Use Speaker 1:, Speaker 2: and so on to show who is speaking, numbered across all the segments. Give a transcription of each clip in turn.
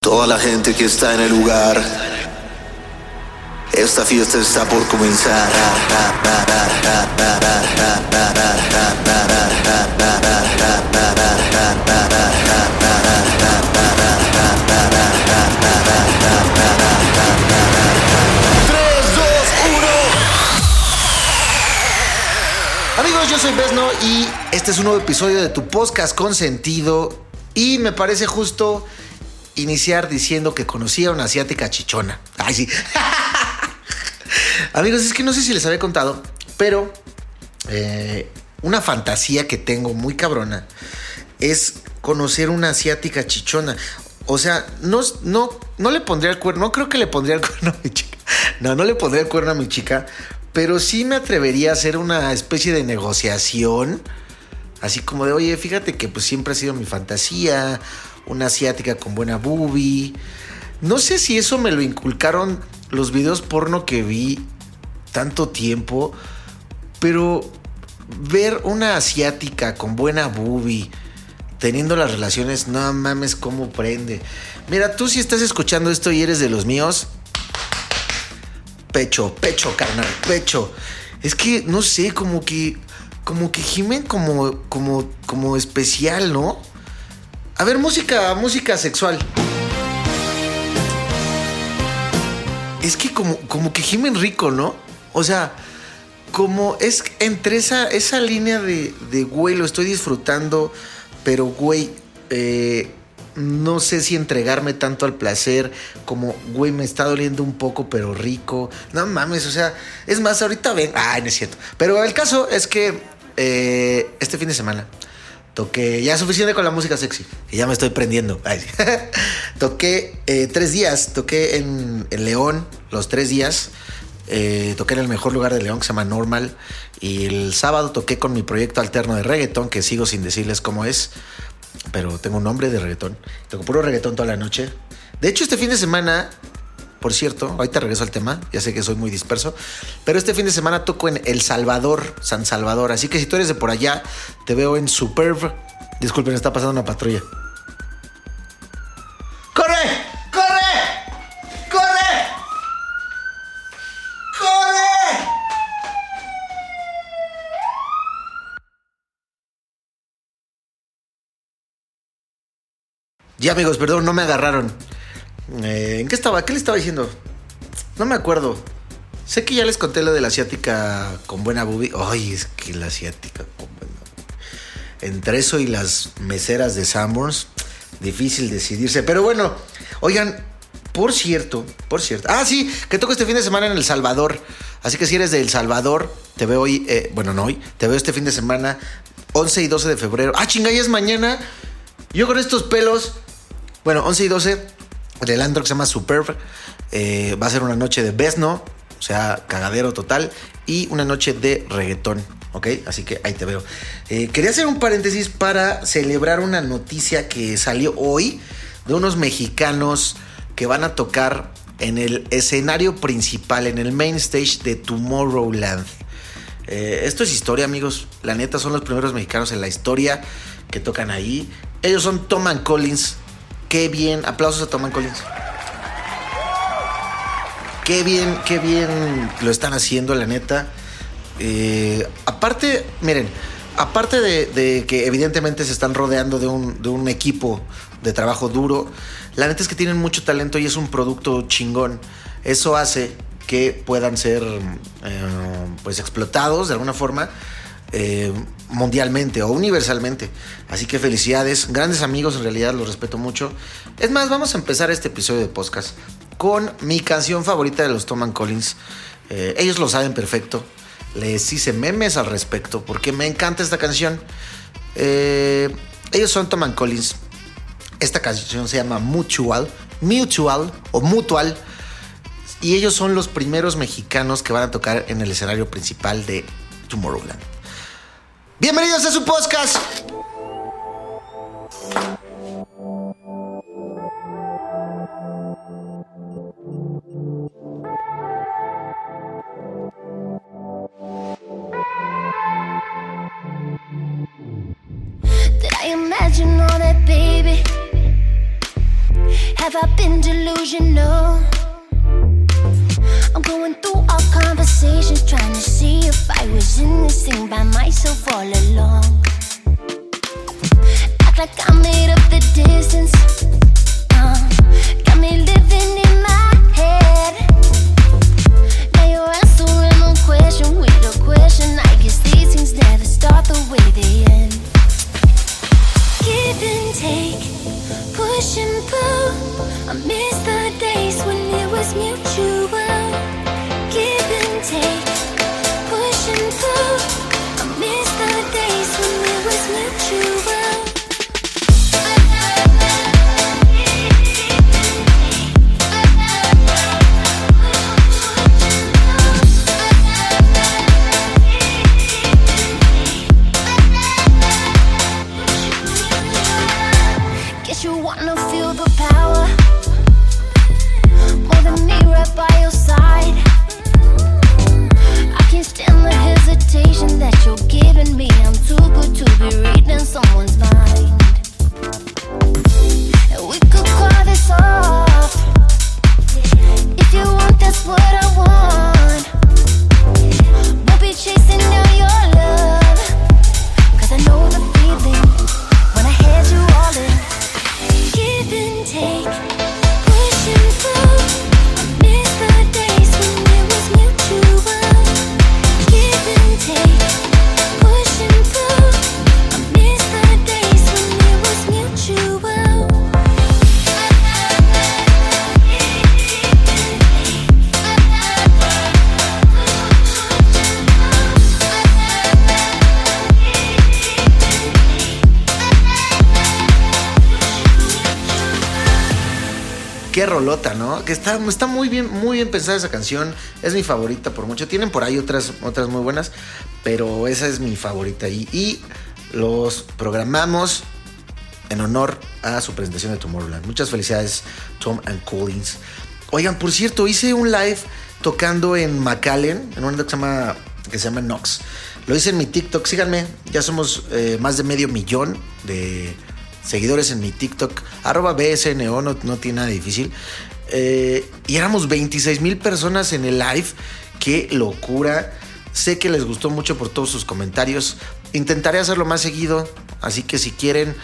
Speaker 1: Toda la gente que está en el lugar. Esta fiesta está por comenzar.
Speaker 2: Amigos, yo soy Besno y este es un nuevo episodio de tu podcast con sentido. Y me parece justo iniciar diciendo que conocí a una asiática chichona. Ay, sí. Amigos, es que no sé si les había contado, pero eh, una fantasía que tengo muy cabrona es conocer una asiática chichona. O sea, no, no, no le pondría el cuerno, no creo que le pondría el cuerno a mi chica. No, no le pondría el cuerno a mi chica, pero sí me atrevería a hacer una especie de negociación. Así como de, oye, fíjate que pues siempre ha sido mi fantasía, una asiática con buena boobie. No sé si eso me lo inculcaron los videos porno que vi tanto tiempo, pero ver una asiática con buena boobie teniendo las relaciones, no mames cómo prende. Mira, tú si estás escuchando esto y eres de los míos, pecho, pecho, carnal, pecho. Es que no sé, como que como que gimen como como como especial, ¿no? A ver, música, música sexual. Es que como, como que gimen rico, ¿no? O sea, como es entre esa, esa línea de, de, güey, lo estoy disfrutando, pero güey, eh, no sé si entregarme tanto al placer, como güey, me está doliendo un poco, pero rico. No mames, o sea, es más, ahorita ven. Ay, no es cierto. Pero el caso es que eh, este fin de semana Toqué, ya suficiente con la música sexy, que ya me estoy prendiendo. Ay, toqué eh, tres días, toqué en, León los tres días. Eh, toqué en el mejor lugar de León que se llama Normal. Y el sábado toqué con mi proyecto alterno de reggaetón, que sigo sin decirles cómo es. Pero tengo un nombre de reggaetón. Toco puro reggaetón toda la noche. De hecho, este fin de semana por cierto, ahorita regreso al tema, ya sé que soy muy disperso, pero este fin de semana toco en El Salvador, San Salvador, así que si tú eres de por allá, te veo en Superb. Disculpen, está pasando una patrulla. ¡Corre! ¡Corre! ¡Corre! ¡Corre! Ya amigos, perdón, no me agarraron. Eh, ¿En qué estaba? ¿Qué le estaba diciendo? No me acuerdo. Sé que ya les conté lo de la asiática con buena boobie. Ay, es que la asiática con buena Entre eso y las meseras de Sanborns, difícil decidirse. Pero bueno, oigan, por cierto, por cierto. Ah, sí, que toco este fin de semana en El Salvador. Así que si eres de El Salvador, te veo hoy, eh, bueno, no hoy, te veo este fin de semana, 11 y 12 de febrero. Ah, chinga, ya es mañana. Yo con estos pelos, bueno, 11 y 12 del antro se llama Superb. Eh, va a ser una noche de Besno, o sea, cagadero total, y una noche de reggaetón. ¿Ok? Así que ahí te veo. Eh, quería hacer un paréntesis para celebrar una noticia que salió hoy de unos mexicanos que van a tocar en el escenario principal, en el main stage de Tomorrowland. Eh, esto es historia, amigos. La neta son los primeros mexicanos en la historia que tocan ahí. Ellos son Tom and Collins, Qué bien, aplausos a Tom Collins. Qué bien, qué bien lo están haciendo, la neta. Eh, aparte, miren, aparte de, de, que evidentemente se están rodeando de un, de un, equipo de trabajo duro, la neta es que tienen mucho talento y es un producto chingón. Eso hace que puedan ser eh, pues explotados de alguna forma eh, mundialmente o universalmente. Así que felicidades, grandes amigos, en realidad los respeto mucho. Es más, vamos a empezar este episodio de podcast con mi canción favorita de los Tom Collins. Eh, ellos lo saben perfecto. Les hice memes al respecto porque me encanta esta canción. Eh, ellos son Tom Collins. Esta canción se llama Mutual, Mutual o Mutual. Y ellos son los primeros mexicanos que van a tocar en el escenario principal de Tomorrowland. Bienvenidos a su podcast.
Speaker 3: Have I been delusional? Conversations, trying to see if I was in this thing by myself all along. Act like I made up the distance. Guess you wanna feel the power more than me right by your side. I can't stand the hesitation that you're giving me. I'm too good to be reading someone's mind. And we could call this off
Speaker 2: Qué rolota, ¿no? Que está, está muy bien, muy bien pensada esa canción. Es mi favorita por mucho. Tienen por ahí otras, otras muy buenas, pero esa es mi favorita. Y, y los programamos en honor a su presentación de Tomorrowland. Muchas felicidades, Tom and Collins. Oigan, por cierto, hice un live tocando en McAllen, en un que que se llama Nox. Lo hice en mi TikTok, síganme, ya somos eh, más de medio millón de seguidores en mi TikTok, arroba BSNO, no, no tiene nada difícil. Eh, y éramos 26 mil personas en el live, qué locura. Sé que les gustó mucho por todos sus comentarios. Intentaré hacerlo más seguido, así que si quieren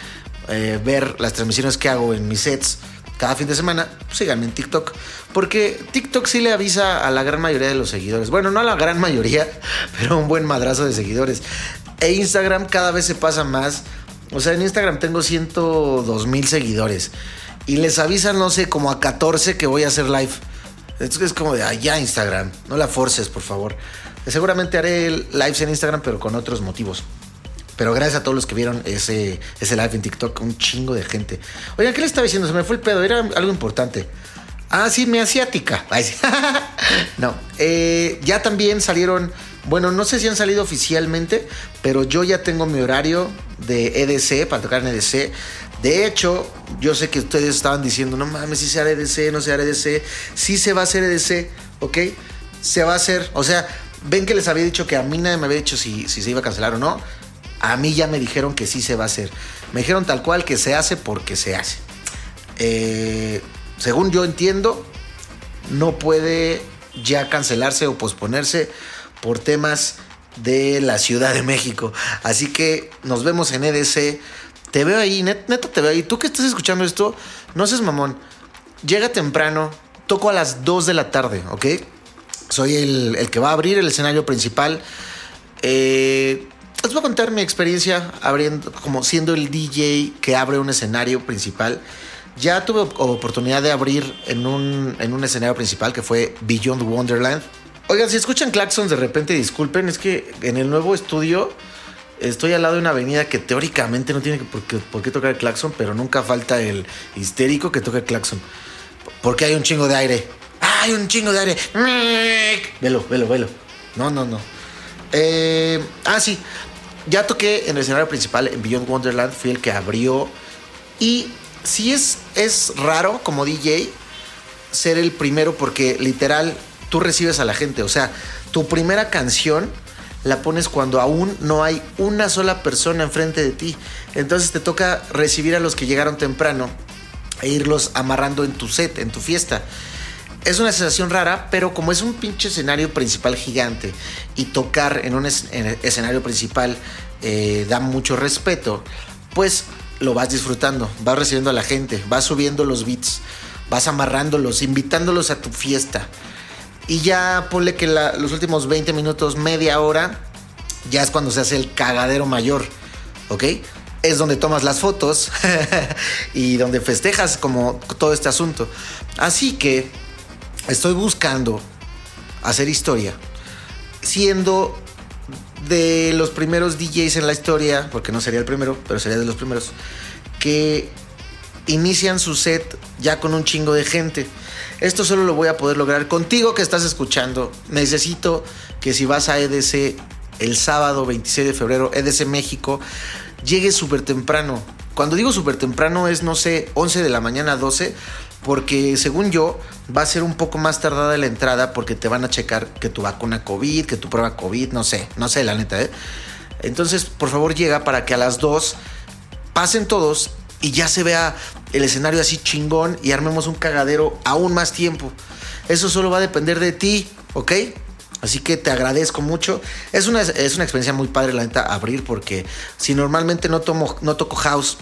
Speaker 2: eh, ver las transmisiones que hago en mis sets cada fin de semana, síganme en TikTok. Porque TikTok sí le avisa a la gran mayoría de los seguidores. Bueno, no a la gran mayoría, pero un buen madrazo de seguidores. E Instagram cada vez se pasa más. O sea, en Instagram tengo 102 mil seguidores. Y les avisan, no sé, como a 14 que voy a hacer live. Esto es como de allá Instagram. No la forces, por favor. Seguramente haré lives en Instagram, pero con otros motivos. Pero gracias a todos los que vieron ese, ese live en TikTok, un chingo de gente. Oigan, ¿qué le estaba diciendo? Se me fue el pedo, era algo importante. Ah, sí, mi asiática. No, eh, ya también salieron, bueno, no sé si han salido oficialmente, pero yo ya tengo mi horario de EDC para tocar en EDC. De hecho, yo sé que ustedes estaban diciendo, no mames, si se hará EDC, no se hará EDC. Sí se va a hacer EDC, ¿ok? Se va a hacer, o sea, ven que les había dicho que a mí nadie me había dicho si, se iba a cancelar o no. A mí ya me dijeron que sí se va a hacer. Me dijeron tal cual que se hace porque se hace. Eh, según yo entiendo, no puede ya cancelarse o posponerse por temas de la Ciudad de México. Así que nos vemos en EDC. Te veo ahí, net, neto te veo ahí. Tú que estás escuchando esto, no seas mamón. Llega temprano, toco a las 2 de la tarde, ¿ok? Soy el, el que va a abrir el escenario principal. Eh, les voy a contar mi experiencia abriendo, como siendo el DJ que abre un escenario principal. Ya tuve oportunidad de abrir en un, en un escenario principal que fue Beyond Wonderland. Oigan, si escuchan claxons de repente, disculpen, es que en el nuevo estudio estoy al lado de una avenida que teóricamente no tiene por qué, por qué tocar el claxon, pero nunca falta el histérico que toca el claxon. porque hay un chingo de aire. Hay un chingo de aire. Velo, velo, velo. No, no, no. Eh, ah, sí. Ya toqué en el escenario principal en Beyond Wonderland. Fui el que abrió. Y sí es, es raro como DJ ser el primero porque literal tú recibes a la gente. O sea, tu primera canción la pones cuando aún no hay una sola persona enfrente de ti. Entonces te toca recibir a los que llegaron temprano e irlos amarrando en tu set, en tu fiesta. Es una sensación rara, pero como es un pinche escenario principal gigante y tocar en un escenario principal eh, da mucho respeto, pues lo vas disfrutando, vas recibiendo a la gente, vas subiendo los beats, vas amarrándolos, invitándolos a tu fiesta. Y ya ponle que los últimos 20 minutos, media hora, ya es cuando se hace el cagadero mayor, ¿ok? Es donde tomas las fotos y donde festejas como todo este asunto. Así que estoy buscando hacer historia, siendo de los primeros DJs en la historia, porque no sería el primero, pero sería de los primeros, que inician su set ya con un chingo de gente. Esto solo lo voy a poder lograr contigo que estás escuchando. Necesito que si vas a EDC el sábado 26 de febrero, EDC México, llegues súper temprano. Cuando digo súper temprano es, no sé, 11 de la mañana, 12, porque según yo va a ser un poco más tardada la entrada porque te van a checar que tu vacuna COVID, que tu prueba COVID, no sé, no sé la neta, ¿eh? Entonces, por favor, llega para que a las 2 pasen todos y ya se vea el escenario así chingón y armemos un cagadero aún más tiempo. Eso solo va a depender de ti, ¿ok? Así que te agradezco mucho. Es una, es una experiencia muy padre, la neta, abrir porque si normalmente no, tomo, no toco house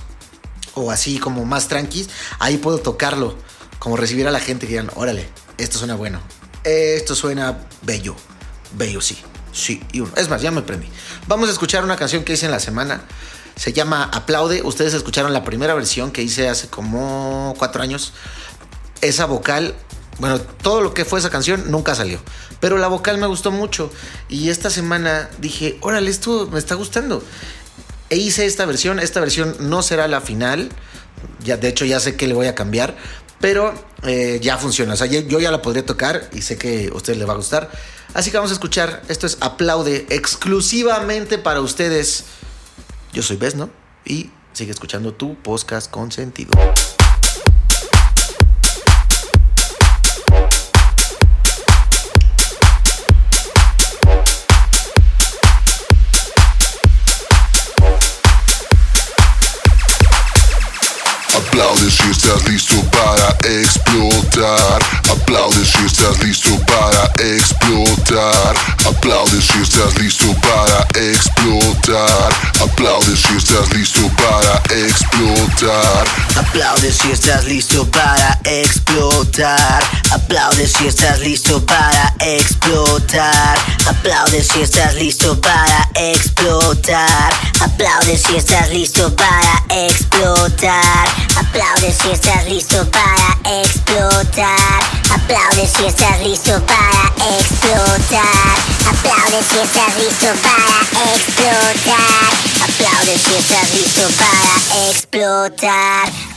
Speaker 2: o así como más tranquis, ahí puedo tocarlo. Como recibir a la gente que digan, órale, esto suena bueno. Esto suena bello. Bello, sí. Sí, y uno. Es más, ya me prendí. Vamos a escuchar una canción que hice en la semana. Se llama Aplaude. Ustedes escucharon la primera versión que hice hace como cuatro años. Esa vocal, bueno, todo lo que fue esa canción nunca salió. Pero la vocal me gustó mucho. Y esta semana dije, órale, esto me está gustando. E hice esta versión. Esta versión no será la final. Ya, de hecho, ya sé que le voy a cambiar. Pero eh, ya funciona. O sea, yo, ya la podría tocar y sé que a ustedes les va a gustar. Así que vamos a escuchar. Esto es Aplaude exclusivamente para ustedes. Yo soy Besno y sigue escuchando tu podcast con sentido.
Speaker 4: Aplaude si estás listo para explotar. Aplaude si estás listo para explotar. Aplaude si estás listo para explotar. Aplaude si estás listo para explotar.
Speaker 5: Aplaude si estás listo para explotar. Aplaude si estás listo para explotar. Aplaude si estás listo para explotar. Aplaude si estás listo para explotar. Aplaude si estás listo para explotar. Aplaude si estás listo para explotar. Aplaude si estás listo para explotar. Aplaude si estás listo para explotar.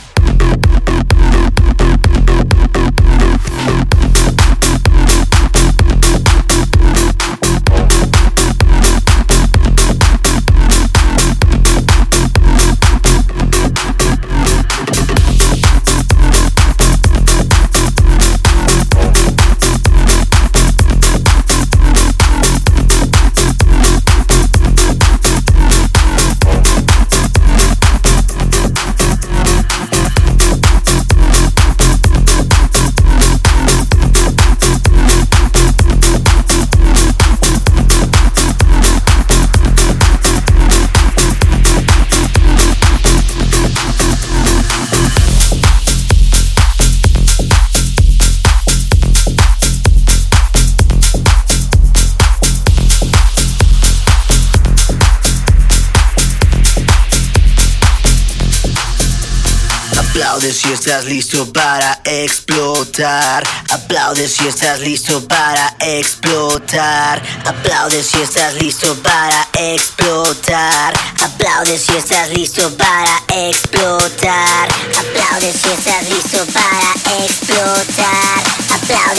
Speaker 5: Aplaude si estás listo para explotar. Aplaude si estás listo para explotar. Aplaude si estás listo para explotar. Aplaude si estás listo para explotar. Aplaude si estás listo para explotar.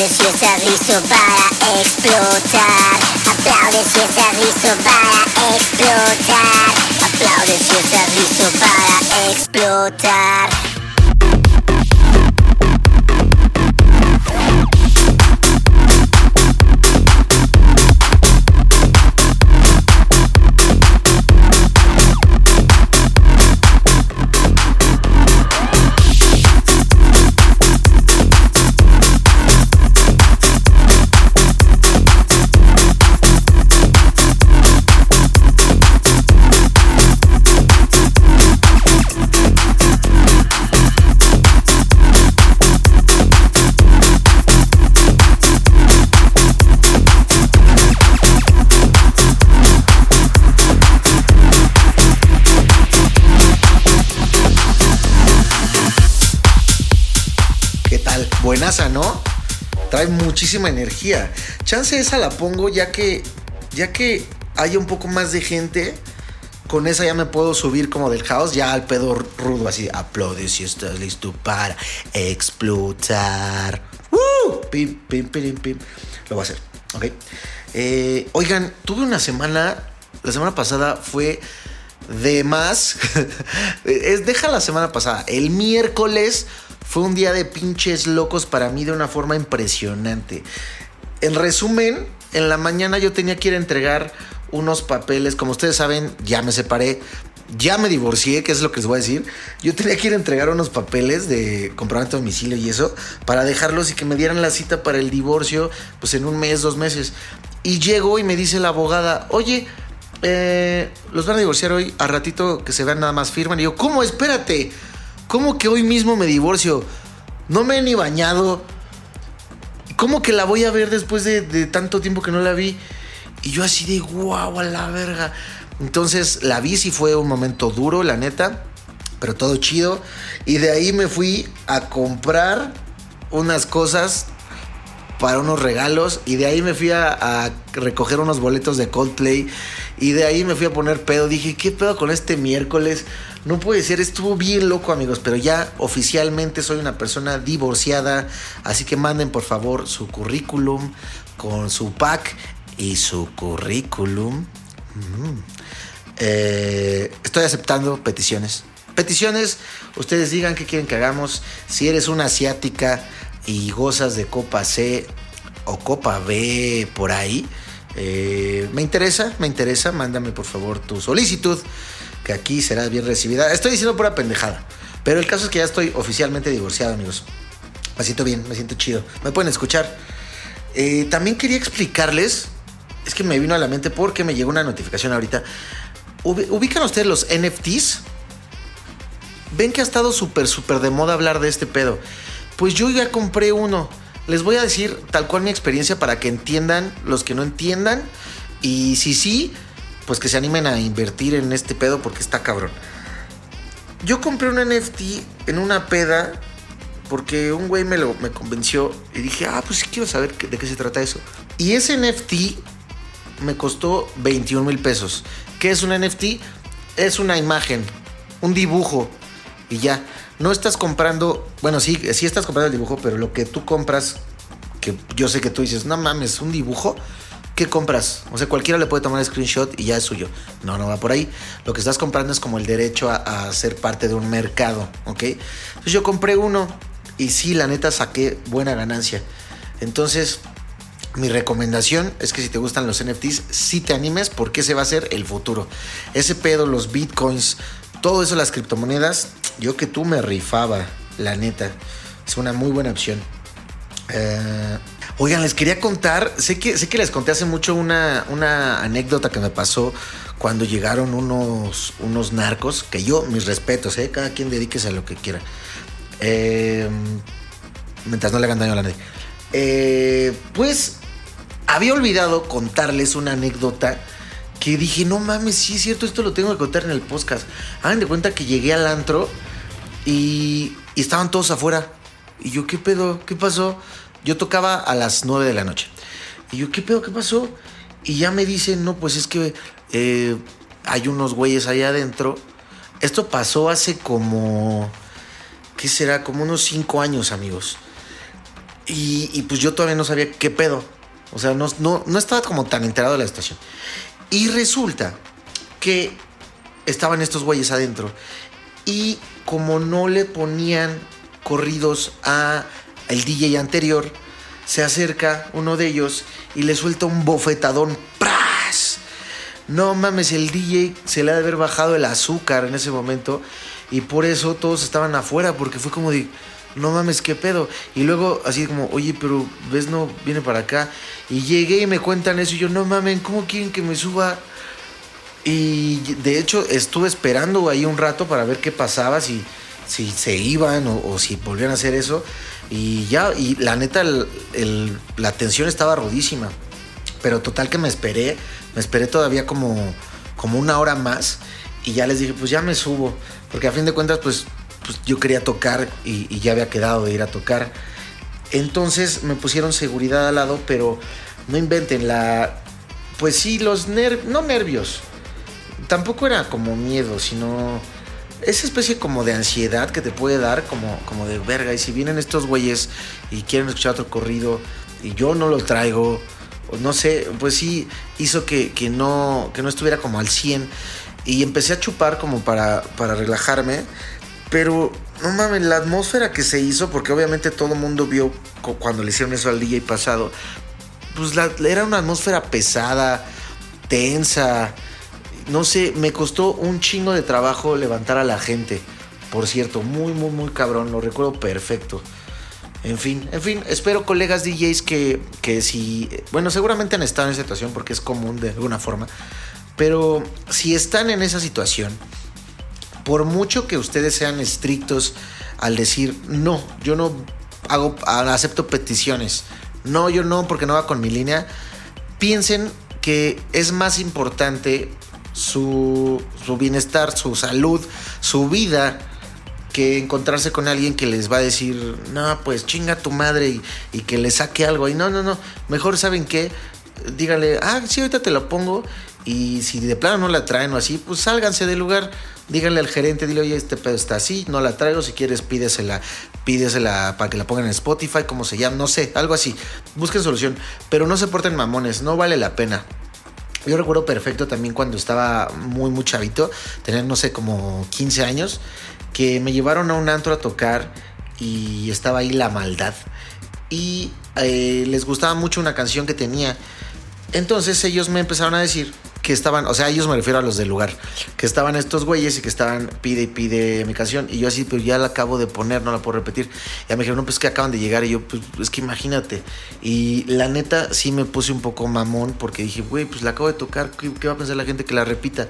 Speaker 3: si estás listo para explotar. Aplaude si estás listo para explotar. Aplaude si estás listo para explotar.
Speaker 2: Trae muchísima energía. Chance esa la pongo ya que ya que haya un poco más de gente. Con esa ya me puedo subir como del house, ya al pedo rudo, así. Aplaude si estás listo para explotar. ¡Woo! Pim, pim, pim, pim. Lo voy a hacer, ¿ok? Eh, oigan, tuve una semana. La semana pasada fue de más. es, deja la semana pasada. El miércoles fue un día de pinches locos para mí de una forma impresionante. En resumen, en la mañana yo tenía que ir a entregar unos papeles. Como ustedes saben, ya me separé. Ya me divorcié, que es lo que les voy a decir. Yo tenía que ir a entregar unos papeles de comprobante de domicilio y eso para dejarlos y que me dieran la cita para el divorcio, pues en un mes, dos meses. Y llego y me dice la abogada, oye, eh, los van a divorciar hoy, a ratito que se vean nada más firman. Y yo, ¿cómo? Espérate. ¿Cómo que hoy mismo me divorcio? No me he ni bañado. ¿Cómo que la voy a ver después de, tanto tiempo que no la vi? Y yo así de guau, a la verga. Entonces la vi, sí fue un momento duro, la neta. Pero todo chido. Y de ahí me fui a comprar unas cosas para unos regalos y de ahí me fui a, recoger unos boletos de Coldplay y de ahí me fui a poner pedo. Dije, ¿qué pedo con este miércoles? No puede ser, estuvo bien loco amigos, pero ya oficialmente soy una persona divorciada, así que manden por favor su currículum con su pack y su currículum. Mm. Eh, estoy aceptando peticiones. Peticiones, ustedes digan qué quieren que hagamos. Si eres una asiática y gozas de Copa C o Copa B por ahí, eh, me interesa, me interesa. Mándame por favor tu solicitud, que aquí será bien recibida. Estoy diciendo pura pendejada, pero el caso es que ya estoy oficialmente divorciado, amigos. Me siento bien, me siento chido. Me pueden escuchar. Eh, también quería explicarles, es que me vino a la mente porque me llegó una notificación ahorita. ¿Ubican ustedes los NFTs? Ven que ha estado súper, súper de moda hablar de este pedo. Pues yo ya compré uno. Les voy a decir tal cual mi experiencia para que entiendan los que no entiendan. Y si sí, pues que se animen a invertir en este pedo porque está cabrón. Yo compré un NFT en una peda porque un güey me, lo, me convenció y dije, ah, pues sí quiero saber de qué se trata eso. Y ese NFT me costó 21 mil pesos. ¿Qué es un NFT? Es una imagen, un dibujo y ya. No estás comprando, bueno, sí, sí estás comprando el dibujo, pero lo que tú compras, que yo sé que tú dices, no mames, un dibujo, ¿qué compras? O sea, cualquiera le puede tomar screenshot y ya es suyo. No, no va por ahí. Lo que estás comprando es como el derecho a, a ser parte de un mercado, ¿ok? Entonces yo compré uno y sí, la neta saqué buena ganancia. Entonces, mi recomendación es que si te gustan los NFTs, sí te animes porque ese va a ser el futuro. Ese pedo, los bitcoins, todo eso, las criptomonedas, yo que tú me rifaba, la neta. Es una muy buena opción. Eh, oigan, les quería contar, sé que, sé que les conté hace mucho una, una anécdota que me pasó cuando llegaron unos, unos narcos, que yo, mis respetos, ¿eh? cada quien dedíquese a lo que quiera. Eh, mientras no le hagan daño a la nadie. Eh, pues había olvidado contarles una anécdota que dije, no mames, sí es cierto, esto lo tengo que contar en el podcast. Hagan de cuenta que llegué al antro y, y estaban todos afuera. Y yo, ¿qué pedo? ¿Qué pasó? Yo tocaba a las 9 de la noche. Y yo, ¿qué pedo? ¿Qué pasó? Y ya me dicen, no, pues es que eh, hay unos güeyes allá adentro. Esto pasó hace como, ¿qué será? Como unos 5 años, amigos. Y, pues yo todavía no sabía qué pedo. O sea, no, no, no estaba como tan enterado de la situación. Y resulta que estaban estos güeyes adentro. Y como no le ponían corridos a el DJ anterior, se acerca uno de ellos y le suelta un bofetadón. ¡Pras! No mames, el DJ se le ha de haber bajado el azúcar en ese momento. Y por eso todos estaban afuera, porque fue como de, no mames, qué pedo. Y luego así como, oye, pero ves, no viene para acá. Y llegué y me cuentan eso. Y yo, no mames, ¿cómo quieren que me suba? Y de hecho estuve esperando ahí un rato para ver qué pasaba, si, si se iban o, si volvían a hacer eso. Y ya, y la neta, la tensión estaba rudísima. Pero total que me esperé, me esperé todavía como, como una hora más. Y ya les dije, pues ya me subo. Porque a fin de cuentas, pues, pues yo quería tocar y, y ya había quedado de ir a tocar. Entonces me pusieron seguridad al lado, pero no inventen la... Pues sí, los nervios, no nervios. Tampoco era como miedo, sino esa especie como de ansiedad que te puede dar, como, como de verga. Y si vienen estos güeyes y quieren escuchar otro corrido y yo no lo traigo, no sé, pues sí hizo que, que no, que no estuviera como al 100. Y empecé a chupar como para, para relajarme. Pero no mames, la atmósfera que se hizo, porque obviamente todo el mundo vio cu- cuando le hicieron eso al DJ pasado, pues la- era una atmósfera pesada, tensa. No sé, me costó un chingo de trabajo levantar a la gente. Por cierto, muy, muy, muy cabrón, lo recuerdo perfecto. En fin, en fin, espero colegas DJs que, que si, bueno, seguramente han estado en esa situación porque es común de alguna forma, pero si están en esa situación, por mucho que ustedes sean estrictos al decir, no, yo no hago, acepto peticiones, no, yo no, porque no va con mi línea, piensen que es más importante su, bienestar, su salud, su vida, que encontrarse con alguien que les va a decir, no, pues chinga tu madre y, y que le saque algo. Y no, no, no, mejor saben qué, díganle, ah, sí, ahorita te lo pongo. Y si de plano no la traen o así, pues sálganse del lugar. Díganle al gerente, dile, oye, este pedo está así, no la traigo. Si quieres, pídesela, pídesela para que la pongan en Spotify, como se llama, no sé, algo así. Busquen solución. Pero no se porten mamones, no vale la pena. Yo recuerdo perfecto también cuando estaba muy, muy chavito, tener, no sé, como 15 años, que me llevaron a un antro a tocar y estaba ahí la maldad. Y eh, les gustaba mucho una canción que tenía. Entonces ellos me empezaron a decir que estaban, o sea, ellos me refiero a los del lugar, que estaban estos güeyes y que estaban pide y pide mi canción. Y yo así, pero ya la acabo de poner, no la puedo repetir. Ya me dijeron, no, pues que acaban de llegar. Y yo, pues es que imagínate. Y la neta sí me puse un poco mamón porque dije, güey, pues la acabo de tocar, ¿qué, qué va a pensar la gente que la repita?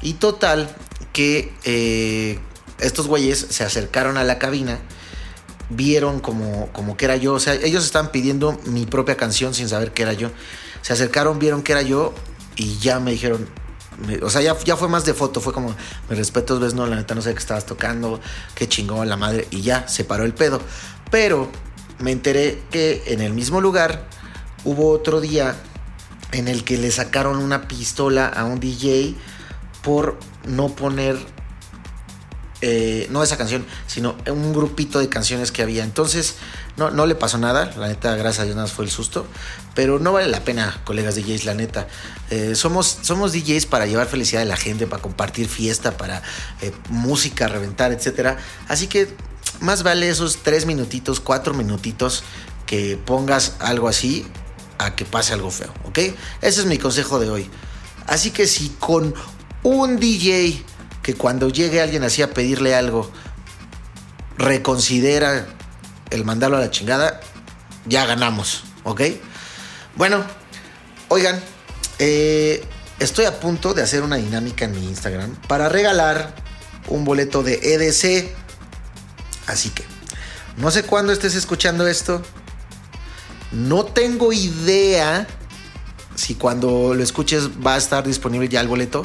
Speaker 2: Y total, que eh, estos güeyes se acercaron a la cabina vieron como, como que era yo. O sea, ellos estaban pidiendo mi propia canción sin saber que era yo. Se acercaron, vieron que era yo y ya me dijeron. me- o sea, ya, ya fue más de foto. Fue como, me respetos, ves, no, la neta no sé qué estabas tocando. Qué chingón la madre. Y ya, se paró el pedo. Pero me enteré que en el mismo lugar hubo otro día en el que le sacaron una pistola a un DJ por no poner eh, no esa canción, sino un grupito de canciones que había. Entonces, no, no le pasó nada. La neta, gracias a Dios, nada fue el susto. Pero no vale la pena, colegas DJs, la neta. Eh, somos, somos DJs para llevar felicidad a la gente, para compartir fiesta, para eh, música, reventar, etcétera. Así que más vale esos tres minutitos, cuatro minutitos que pongas algo así a que pase algo feo, ¿ok? Ese es mi consejo de hoy. Así que si con un DJ que cuando llegue alguien así a pedirle algo, reconsidera el mandarlo a la chingada, ya ganamos, ¿ok? Bueno, oigan, eh, estoy a punto de hacer una dinámica en mi Instagram para regalar un boleto de EDC. Así que, no sé cuándo estés escuchando esto. No tengo idea si cuando lo escuches va a estar disponible ya el boleto.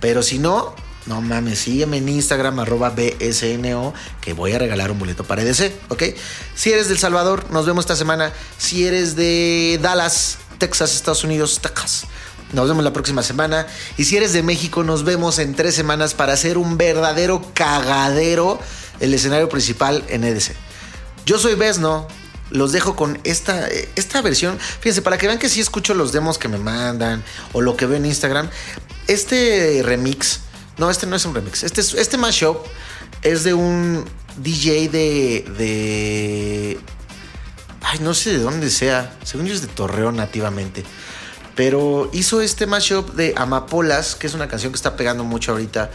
Speaker 2: Pero si no, no mames, sígueme en Instagram, arroba BSNO, que voy a regalar un boleto para EDC, ¿ok? Si eres del Salvador, nos vemos esta semana. Si eres de Dallas, Texas, Estados Unidos, Texas. Nos vemos la próxima semana. Y si eres de México, nos vemos en tres semanas para hacer un verdadero cagadero el escenario principal en EDC. Yo soy Besno los dejo con esta, esta versión. Fíjense, para que vean que sí escucho los demos que me mandan o lo que veo en Instagram. Este remix, no, este no es un remix. Este, es- este mashup es de un DJ de. Ay, no sé de dónde sea. Según yo es de Torreón nativamente. Pero hizo este mashup de Amapolas, que es una canción que está pegando mucho ahorita,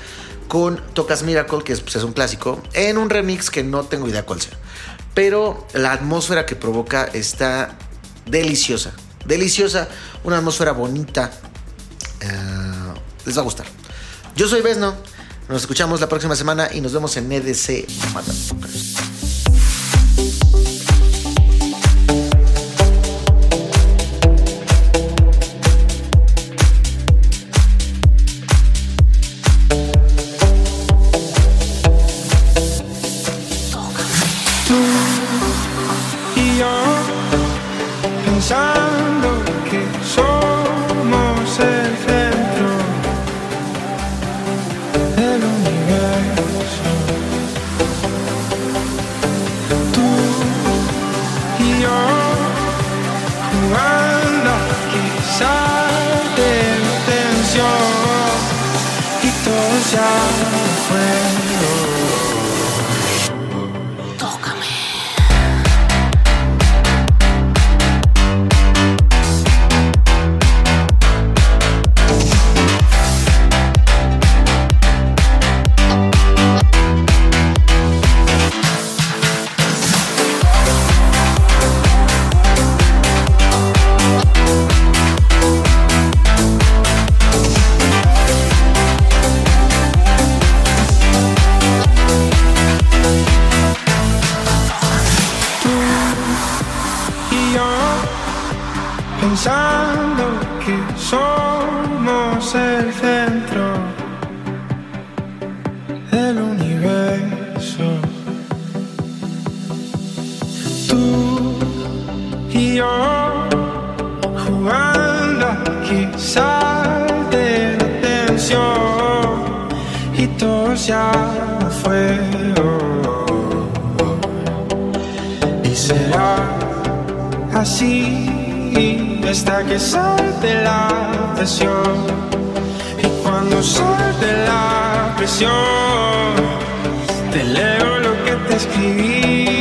Speaker 2: con Tocas Miracle, que es, pues, es un clásico, en un remix que no tengo idea cuál sea. Pero la atmósfera que provoca está deliciosa. Deliciosa. Una atmósfera bonita. Eh, les va a gustar. Yo soy Besno. Nos escuchamos la próxima semana y nos vemos en EDC.
Speaker 6: Hasta que salte la presión. Y cuando salte la presión, te leo lo que te escribí.